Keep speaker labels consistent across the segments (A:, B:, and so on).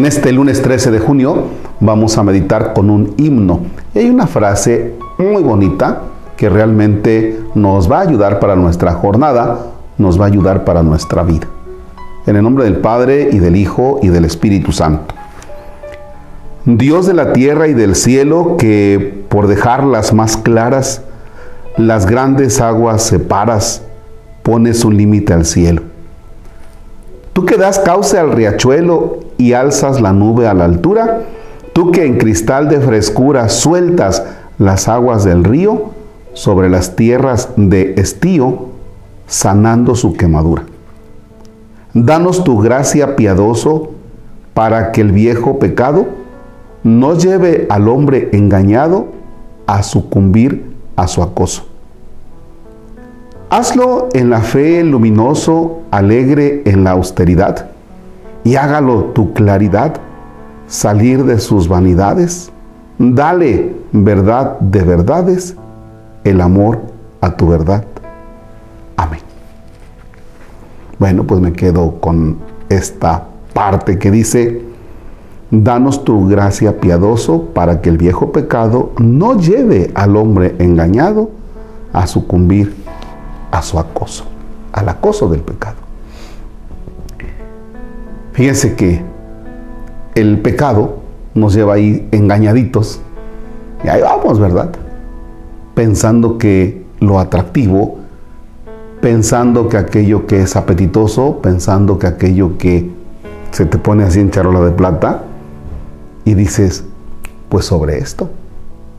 A: En este lunes 13 de junio vamos a meditar con un himno. Y hay una frase muy bonita que realmente nos va a ayudar para nuestra jornada, nos va a ayudar para nuestra vida. En el nombre del Padre y del Hijo y del Espíritu Santo. Dios de la tierra y del cielo, que por dejarlas más claras, las grandes aguas separas, pones un límite al cielo. Tú que das cauce al riachuelo y alzas la nube a la altura, tú que en cristal de frescura sueltas las aguas del río sobre las tierras de estío, sanando su quemadura. Danos tu gracia piadoso para que el viejo pecado no lleve al hombre engañado a sucumbir a su acoso. Hazlo en la fe luminoso, alegre en la austeridad, y hágalo tu claridad salir de sus vanidades. Dale verdad de verdades, el amor a tu verdad. Amén. Bueno, pues me quedo con esta parte que dice, danos tu gracia piadoso para que el viejo pecado no lleve al hombre engañado a sucumbir a su acoso, al acoso del pecado. Fíjense que el pecado nos lleva ahí engañaditos y ahí vamos, ¿verdad? Pensando que lo atractivo, pensando que aquello que es apetitoso, pensando que aquello que se te pone así en charola de plata y dices, pues sobre esto,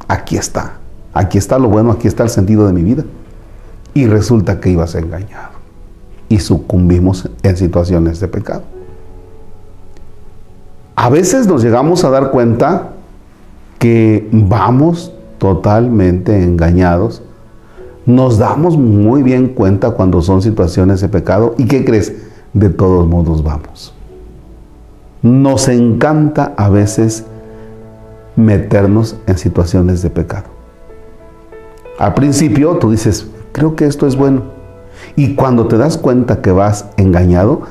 A: aquí está, aquí está lo bueno, aquí está el sentido de mi vida y resulta que ibas engañado y sucumbimos en situaciones de pecado. A veces nos llegamos a dar cuenta que vamos totalmente engañados. Nos damos muy bien cuenta cuando son situaciones de pecado. ¿Y qué crees? De todos modos vamos. Nos encanta a veces meternos en situaciones de pecado. Al principio tú dices, creo que esto es bueno. Y cuando te das cuenta que vas engañado,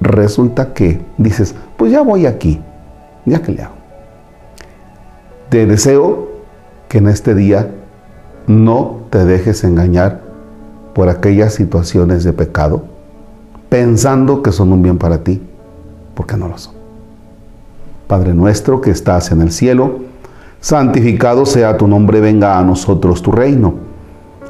A: resulta que dices, pues ya voy aquí, ya que le hago. Te deseo que en este día no te dejes engañar por aquellas situaciones de pecado, pensando que son un bien para ti, porque no lo son. Padre nuestro que estás en el cielo, santificado sea tu nombre, venga a nosotros tu reino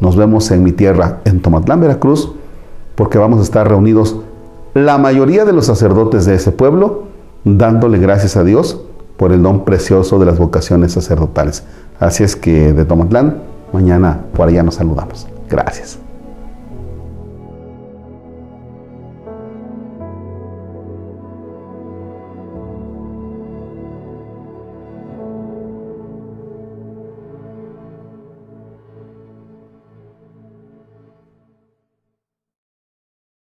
A: nos vemos en mi tierra, en Tomatlán, Veracruz, porque vamos a estar reunidos la mayoría de los sacerdotes de ese pueblo, dándole gracias a Dios por el don precioso de las vocaciones sacerdotales. Así es que de Tomatlán, mañana por allá nos saludamos. Gracias.